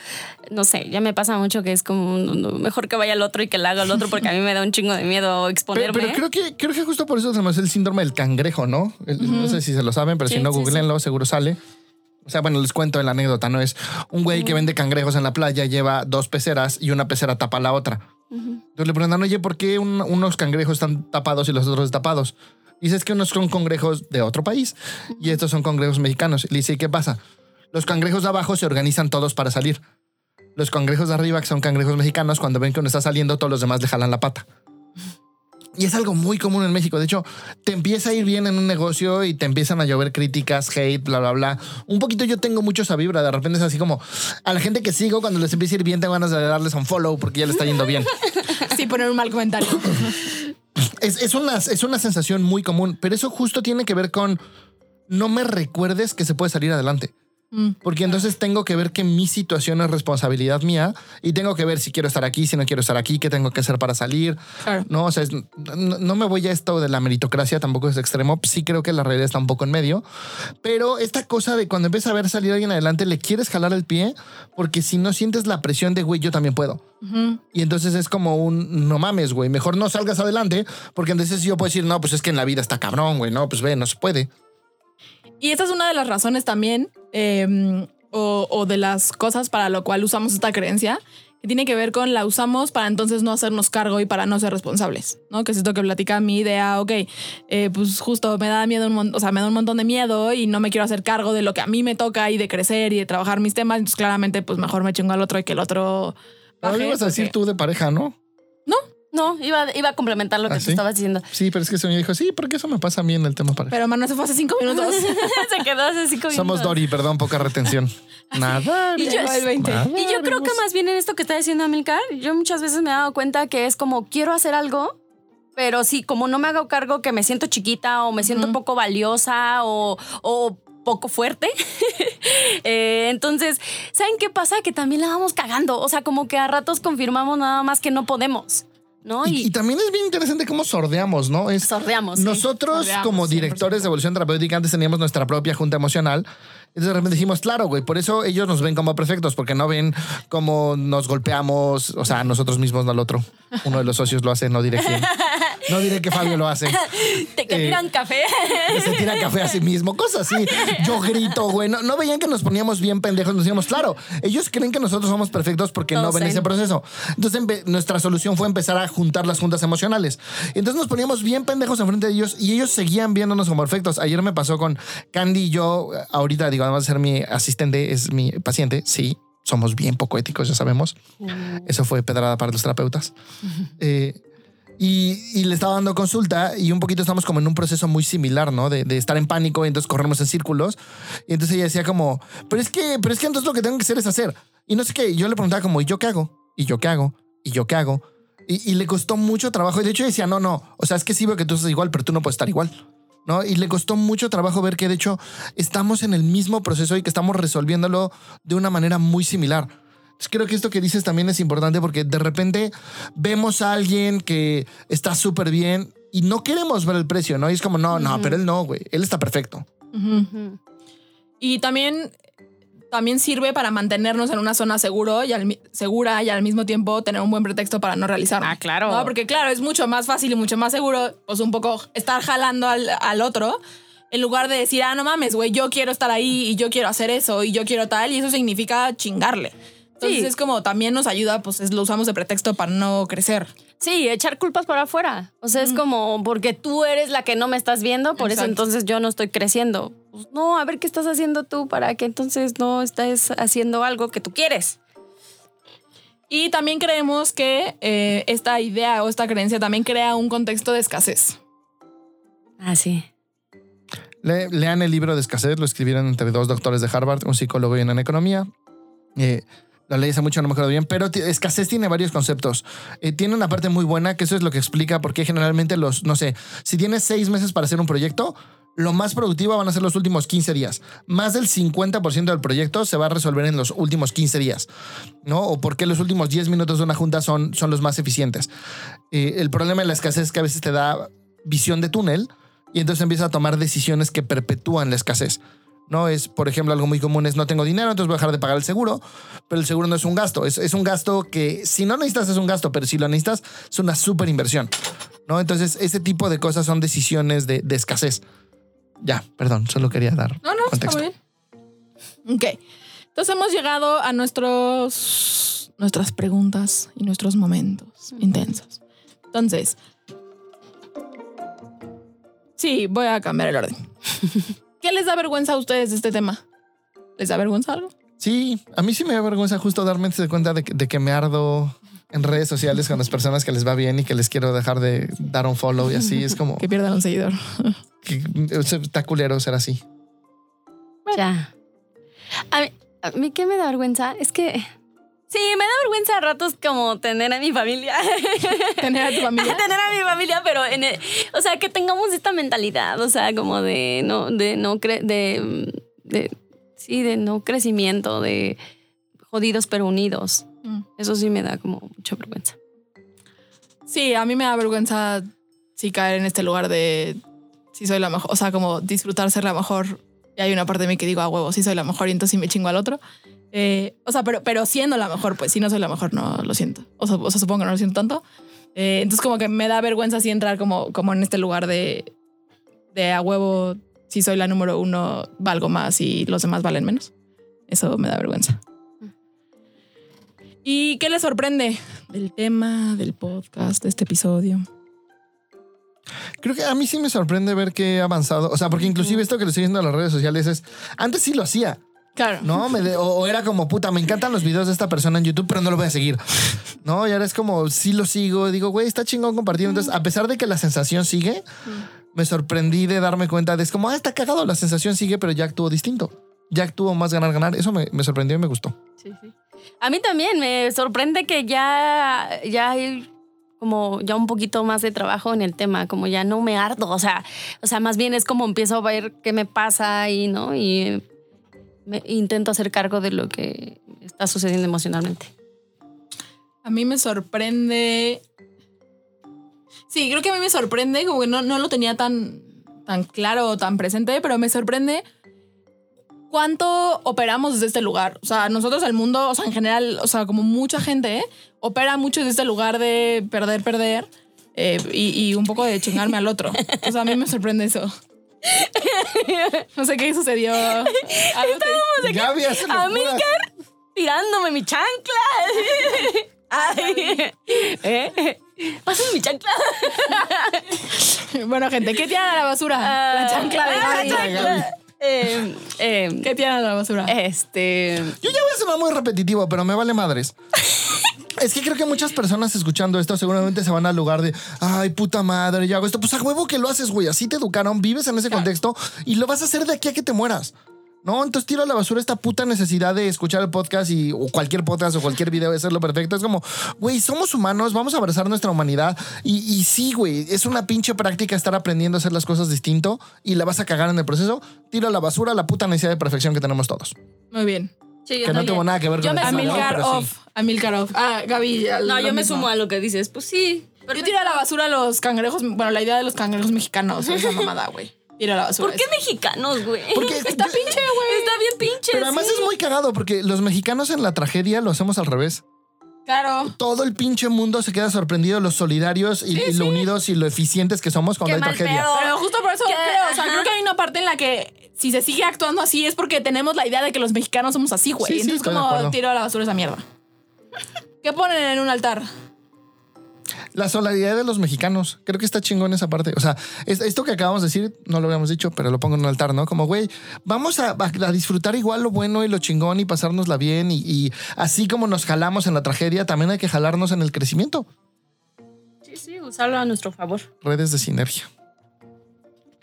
S3: no sé, ya me pasa mucho que es como, no, mejor que vaya al otro y que le haga al otro porque a mí me da un chingo de miedo [LAUGHS] exponerme.
S4: pero creo que creo que justo por eso tenemos el síndrome del cangrejo, ¿no? El- No sé si se lo saben, pero
S3: Sí,
S4: si no,
S3: sí,
S4: googleenlo, seguro sale. O sea, bueno, les cuento la anécdota, ¿no? Es un güey que vende cangrejos en la playa, lleva dos peceras y una pecera tapa la otra. Entonces le preguntan, oye, ¿por qué un- unos cangrejos están tapados y los otros destapados? Dice, es que unos son cangrejos de otro país y estos son cangrejos mexicanos. Y le dice, ¿y qué pasa? Los cangrejos de abajo se organizan todos para salir. Los cangrejos de arriba, que son cangrejos mexicanos, cuando ven que uno está saliendo, todos los demás le jalan la pata. Y es algo muy común en México. De hecho, te empieza a ir bien en un negocio y te empiezan a llover críticas, hate, bla, bla, bla. Un poquito yo tengo mucho esa vibra. De repente es así como a la gente que sigo, cuando les empieza a ir bien, tengo ganas de darles un follow porque ya le está yendo bien. [LAUGHS]
S2: Sí, poner un mal comentario.
S4: Es, es una, es una sensación muy común, pero eso justo tiene que ver con no me recuerdes que se puede salir adelante. Porque entonces tengo que ver que mi situación es responsabilidad mía y tengo que ver si quiero estar aquí, si no quiero estar aquí, qué tengo que hacer para salir.
S2: Claro.
S4: No, o sea, es- no, no me voy a esto de la meritocracia, tampoco es extremo. Sí creo que la realidad está un poco en medio. Pero esta cosa de cuando empieza a ver salir alguien adelante, le quieres jalar el pie porque si no sientes la presión de, güey, yo también puedo. Y entonces es como un, no mames, güey, mejor no salgas adelante porque entonces yo puedo decir, no, pues es que en la vida está cabrón, güey, no, pues ve, no se puede.
S2: Y esa es una de las razones también, eh, o, o de las cosas para lo cual usamos esta creencia, que tiene que ver con la usamos para entonces no hacernos cargo y para no ser responsables, ¿no? Que es esto que platica mi idea, ok, eh, pues justo me da miedo, un o sea, me da un montón de miedo y no me quiero hacer cargo de lo que a mí me toca y de crecer y de trabajar mis temas, entonces claramente pues mejor me chingo al otro y que el otro...
S4: Ahora ibas a decir tú de pareja, ¿no?
S2: No,
S3: iba, iba a complementar lo que
S4: ¿Ah,
S3: tú
S4: sí?
S3: estabas diciendo.
S4: Sí, pero es que señor dijo, sí, porque eso me pasa a mí en el tema pareja.
S2: Pero mano, eso fue hace cinco minutos. [LAUGHS]
S3: Se quedó hace cinco
S4: Somos
S3: minutos.
S4: Dori, perdón, poca retención. Nada.
S3: Y yo-
S2: el 20.
S4: nada,
S3: Y yo creo que más bien en esto que está diciendo Amilcar, yo muchas veces me he dado cuenta que es como quiero hacer algo, pero sí, como no me hago cargo que me siento chiquita o me siento poco valiosa o, o poco fuerte. [LAUGHS] Eh, entonces, ¿saben qué pasa? Que también la vamos cagando. O sea, como que a ratos confirmamos nada más que no podemos, ¿no?
S4: Y, también es bien interesante cómo sordeamos, ¿no? Es,
S3: sordeamos. sí.
S4: Nosotros,
S2: Sordeamos,
S4: como
S2: 100%.
S4: directores de evolución terapéutica, antes teníamos nuestra propia junta emocional. Entonces de repente dijimos, claro, güey, por eso ellos nos ven como perfectos, porque no ven cómo nos golpeamos, o sea, nosotros mismos, no al otro. Uno de los socios lo hace, no quién. [LAUGHS] No diré que Fabio lo hace. [LAUGHS]
S3: Te que
S4: eh,
S3: tiran café.
S4: Se tira café a sí mismo, cosas así. Yo grito, güey. No, no veían que nos poníamos bien pendejos. Nos decíamos, claro, ellos creen que nosotros somos perfectos porque no ven ese proceso. Entonces, nuestra solución fue empezar a juntar las juntas emocionales. Entonces, nos poníamos bien pendejos enfrente de ellos y ellos seguían viéndonos como perfectos. Ayer me pasó con Candy y yo, ahorita, digo, además de ser mi asistente, es mi paciente. Sí, somos bien poco éticos, ya sabemos. Eso fue pedrada para los terapeutas. Eh, [LAUGHS] y, y le estaba dando consulta y un poquito estamos como en un proceso muy similar, ¿no? De, de estar en pánico y entonces corremos en círculos. Y entonces ella decía como, pero es que, pero es que entonces lo que tengo que hacer es hacer. Y no sé qué, yo le preguntaba como, ¿y yo qué hago? ¿Y yo qué hago? ¿Y yo qué hago? Y, y le costó mucho trabajo. Y de hecho decía, no, no, o sea, es que sí veo que tú estás igual, pero tú no puedes estar igual. ¿No? Y le costó mucho trabajo ver que de hecho estamos en el mismo proceso y que estamos resolviéndolo de una manera muy similar. Entonces, creo que esto que dices también es importante porque de repente vemos a alguien que está súper bien y no queremos ver el precio, ¿no? Y es como, no, no, pero él no, güey. Él está perfecto.
S3: Ujú.
S2: Y también, también sirve para mantenernos en una zona seguro y al segura y al mismo tiempo tener un buen pretexto para no realizarlo.
S3: Ah, claro.
S2: No, porque claro, es mucho más fácil y mucho más seguro, pues un poco estar jalando al, al otro. En lugar de decir, ah, no mames, güey, yo quiero estar ahí y yo quiero hacer eso y yo quiero tal, y eso significa chingarle. Entonces
S3: Sí.
S2: es como también nos ayuda, pues es- lo usamos de pretexto para no crecer.
S3: Sí, echar culpas para afuera. O sea, es como porque tú eres la que no me estás viendo, por eso entonces yo no estoy creciendo. Pues no, a ver qué estás haciendo tú para que entonces no estés haciendo algo que tú quieres.
S2: Y también creemos que eh, esta idea o esta creencia también crea un contexto de escasez.
S3: Ah, sí.
S4: Le- lean el libro de escasez, lo escribieron entre dos doctores de Harvard, un psicólogo y una en economía. Eh, lo leí hace mucho, no me acuerdo bien, pero escasez tiene varios conceptos. Eh, tiene una parte muy buena, que eso es lo que explica por qué generalmente los, no sé, si tienes seis meses para hacer un proyecto, lo más productivo van a ser los últimos 15 días. Más del 50% del proyecto se va a resolver en los últimos 15 días, ¿no? O por qué los últimos 10 minutos de una junta son, son los más eficientes. Eh, el problema de la escasez es que a veces te da visión de túnel y entonces empiezas a tomar decisiones que perpetúan la escasez. No es, por ejemplo, algo muy común es no tengo dinero, entonces voy a dejar de pagar el seguro, pero el seguro no es un gasto, es, es un gasto que si no necesitas es un gasto, pero si lo necesitas es una súper inversión. ¿no? Entonces, ese tipo de cosas son decisiones de, de escasez. Ya, perdón, solo quería dar
S2: No, no,
S4: contexto.
S2: está bien. Ok. Entonces hemos llegado a nuestros nuestras preguntas y nuestros momentos intensos. Entonces, sí, voy a cambiar el orden. [LAUGHS] ¿Qué les da vergüenza a ustedes de este tema? ¿Les da vergüenza algo?
S4: Sí, a mí sí me da vergüenza justo darme de cuenta de que, de que me ardo en redes sociales con las personas que les va bien y que les quiero dejar de dar un follow y así. Es como [LAUGHS]
S2: Que pierdan un seguidor. [LAUGHS]
S4: que está culero ser así.
S3: Ya. A mí, a mí qué me da vergüenza es que sí, me da vergüenza a ratos como tener a mi familia. [LAUGHS]
S2: Tener a tu familia. [LAUGHS]
S3: tener a mi familia, pero en el- o sea, que tengamos esta mentalidad, o sea, como de no de no cre de, de sí, de no crecimiento, de jodidos pero unidos.
S2: Mm.
S3: Eso sí me da como mucha vergüenza.
S2: Sí, a mí me da vergüenza sí caer en este lugar de si soy la mejor, o sea, como disfrutar ser la mejor. Y hay una parte de mí que digo, a huevo, sí soy la mejor y entonces sí me chingo al otro. Eh, o sea, pero, pero siendo la mejor, pues si no soy la mejor, no lo siento. O sea, o sea, supongo que no lo siento tanto. Eh, entonces como que me da vergüenza así entrar como, como en este lugar de, de a huevo, si soy la número uno, valgo más y los demás valen menos. Eso me da vergüenza. ¿Y qué les sorprende del tema, del podcast, de este episodio?
S4: Creo que a mí sí me sorprende ver que he avanzado. O sea, porque inclusive esto que le estoy diciendo a las redes sociales es. Antes sí lo hacía.
S2: Claro.
S4: No, me de- o, o era como, puta, me encantan los videos de esta persona en YouTube, pero no lo voy a seguir. No, y ahora es como, sí lo sigo. Digo, güey, está chingón compartiendo. Entonces, a pesar de que la sensación sigue, me sorprendí de darme cuenta de, es como, ah, está cagado, la sensación sigue, pero ya actuó distinto. Ya actuó más ganar, ganar. Eso me, me sorprendió y me gustó.
S3: Sí, sí. A mí también me sorprende que ya, ya hay como ya un poquito más de trabajo en el tema, como ya no me harto, o sea, o sea, más bien es como empiezo a ver qué me pasa y no y me intento hacer cargo de lo que está sucediendo emocionalmente.
S2: A mí me sorprende. Sí, creo que a mí me sorprende, como que no, no lo tenía tan, tan claro o tan presente, pero me sorprende cuánto operamos desde este lugar. O sea, nosotros, el mundo, o sea, en general, o sea, como mucha gente, ¿eh? opera mucho desde este lugar de perder, perder eh, y, y un poco de chingarme al otro. O sea, a mí me sorprende eso. [LAUGHS] No sé qué sucedió. [LAUGHS] Te-
S4: Gaby hace locuras.
S3: Amílcar tirándome mi chancla. [LAUGHS] Ay, ¿eh? Pásame mi chancla.
S2: Bueno, gente, ¿qué tiran a la basura? la chancla de
S3: Ah,
S2: Gaby.
S3: Eh, eh,
S2: ¿Qué tiran a la basura?
S3: este.
S4: Yo ya voy a sonar muy repetitivo, pero me vale madres. [LAUGHS] Es que creo que muchas personas escuchando esto seguramente se van al lugar de, ay, puta madre, yo hago esto. Pues a huevo que lo haces, güey. Así te educaron, vives en ese contexto y lo vas a hacer de aquí a que te mueras. No, entonces tiro a la basura esta puta necesidad de escuchar el podcast y o cualquier podcast o cualquier video de hacerlo perfecto. Es como, güey, somos humanos, vamos a abrazar nuestra humanidad. Y, y sí, güey, es una pinche práctica estar aprendiendo a hacer las cosas distinto y la vas a cagar en el proceso. Tiro a la basura la puta necesidad de perfección que tenemos todos.
S2: Muy bien.
S3: Sí, yo
S4: Que no tuvo nada que ver
S3: Yo
S4: con hoy,
S2: Amilcar
S4: pero sí.
S2: off. Amilcar off. Ah, Gaby.
S3: No, yo me sumo a lo que dices. Pues sí.
S2: Yo tiro a la basura los cangrejos. Bueno, la idea de los cangrejos mexicanos. Esa [LAUGHS] mamada, güey. Tiro a la basura.
S3: ¿Por qué mexicanos, güey?
S4: Porque [LAUGHS]
S2: Está pinche, güey.
S3: Está bien pinche.
S4: Pero además
S3: sí.
S4: es muy cagado porque los mexicanos en la tragedia lo hacemos al revés.
S2: Claro.
S4: Todo el pinche mundo se queda sorprendido, los solidarios y, y lo unidos y lo eficientes que somos cuando
S3: Qué
S4: hay
S3: mal
S4: tragedia.
S3: pedo.
S2: Pero justo por eso
S3: ¿Qué?
S2: creo. O sea, creo que hay una parte en la que si se sigue actuando así es porque tenemos la idea de que los mexicanos somos así, güey.
S4: Sí, sí,
S2: Entonces, como tiro a la basura esa mierda. ¿Qué ponen en un altar?
S4: La solidaridad de los mexicanos. Creo que está chingón esa parte. O sea, es- esto que acabamos de decir, no lo habíamos dicho, pero lo pongo en un altar, ¿no? Como, güey, vamos a, a disfrutar igual lo bueno y lo chingón y pasárnosla bien. Y, y así como nos jalamos en la tragedia, también hay que jalarnos en el crecimiento.
S3: Sí, sí, usarlo a nuestro favor.
S4: Redes de sinergia.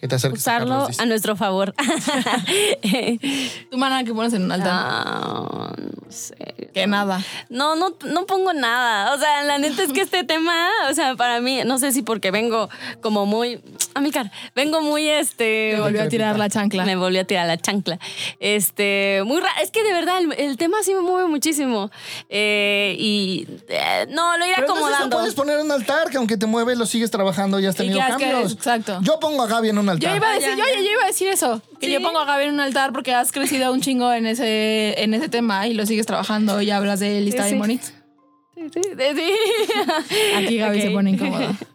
S4: Que te acerques a
S3: Usarlo
S4: Carlos,
S3: a nuestro favor. [LAUGHS]
S2: ¿Tu mana que pones en un altar?
S3: Ah, no sé.
S2: Que nada.
S3: No, no, no pongo nada. O sea, la neta es que este [LAUGHS] tema, o sea, para mí, no sé si porque vengo como muy. Amicar, vengo muy este.
S2: Me volvió a tirar la chancla.
S3: Me volvió a tirar la chancla. Este, muy raro. Es que de verdad, el, el tema sí me mueve muchísimo. Eh, y eh, no, lo iré
S4: Pero entonces no
S3: acomodando.
S4: puedes poner un altar que aunque te mueve lo sigues trabajando y has tenido
S2: que-
S4: cambios.
S2: exacto.
S4: Yo pongo a Gaby en un altar.
S2: Yo iba a
S3: Ah,
S2: decir,
S3: ya.
S2: yo, yo iba a decir eso. Que
S3: Sí.
S2: yo pongo a Gaby en un altar porque has crecido un chingo en ese, en ese tema y lo sigues trabajando y hablas de él y está
S3: Sí,
S2: bien
S3: sí.
S2: bonito.
S3: Sí, sí, sí. [LAUGHS]
S2: Aquí Gaby se pone incómoda. [LAUGHS]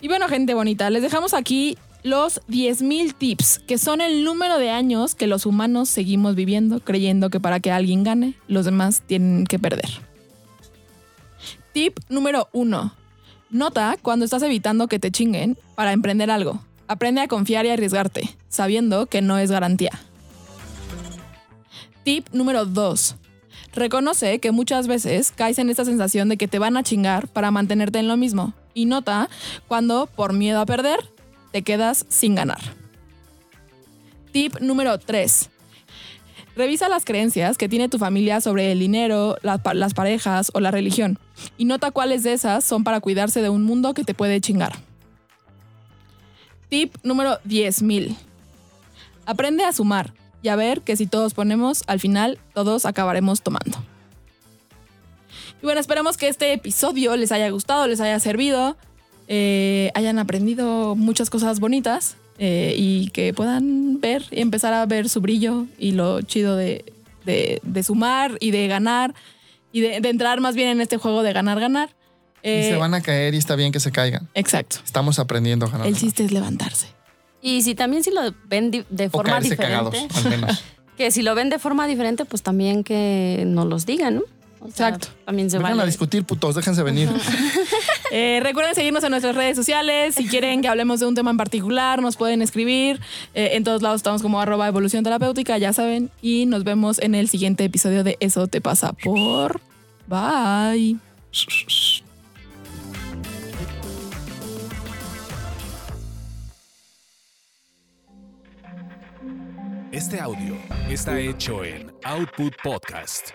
S2: Y bueno, gente bonita, les dejamos aquí los 10.000 tips, que son el número de años que los humanos seguimos viviendo creyendo que para que alguien gane, los demás tienen que perder. Tip número 1. Nota cuando estás evitando que te chinguen para emprender algo. Aprende a confiar y arriesgarte, sabiendo que no es garantía. Tip número 2. Reconoce que muchas veces caes en esta sensación de que te van a chingar para mantenerte en lo mismo. Y nota cuando, por miedo a perder, te quedas sin ganar. Tip número 3. Revisa las creencias que tiene tu familia sobre el dinero, las parejas o la religión. Y nota cuáles de esas son para cuidarse de un mundo que te puede chingar. Tip número 10.000. Aprende a sumar y a ver que si todos ponemos, al final todos acabaremos tomando. Y bueno, esperamos que este episodio les haya gustado, les haya servido, eh, hayan aprendido muchas cosas bonitas eh, y que puedan ver y empezar a ver su brillo y lo chido de, de- de sumar y de ganar y de, de entrar más bien en este juego de ganar-ganar.
S4: Y
S2: Eh,
S4: se van a caer y está bien que se caigan.
S2: Exacto.
S4: Estamos aprendiendo a ganar.
S2: El chiste es levantarse.
S3: Y si también si lo ven de
S4: o
S3: forma
S4: caerse
S3: diferente,
S4: cagados, al menos. [LAUGHS]
S3: que si lo ven de forma diferente, pues también que nos los digan, ¿no? O sea,
S2: Exacto.
S3: También se
S4: Vengan
S3: vale.
S4: a discutir, putos, déjense venir. [LAUGHS]
S2: Eh, recuerden seguirnos en nuestras redes sociales. Si quieren que hablemos de un tema en particular, nos pueden escribir. Eh, en todos lados estamos como arroba evolución terapéutica, ya saben. Y nos vemos en el siguiente episodio de Eso te pasa por... Bye.
S1: Este audio está hecho en Output Podcast.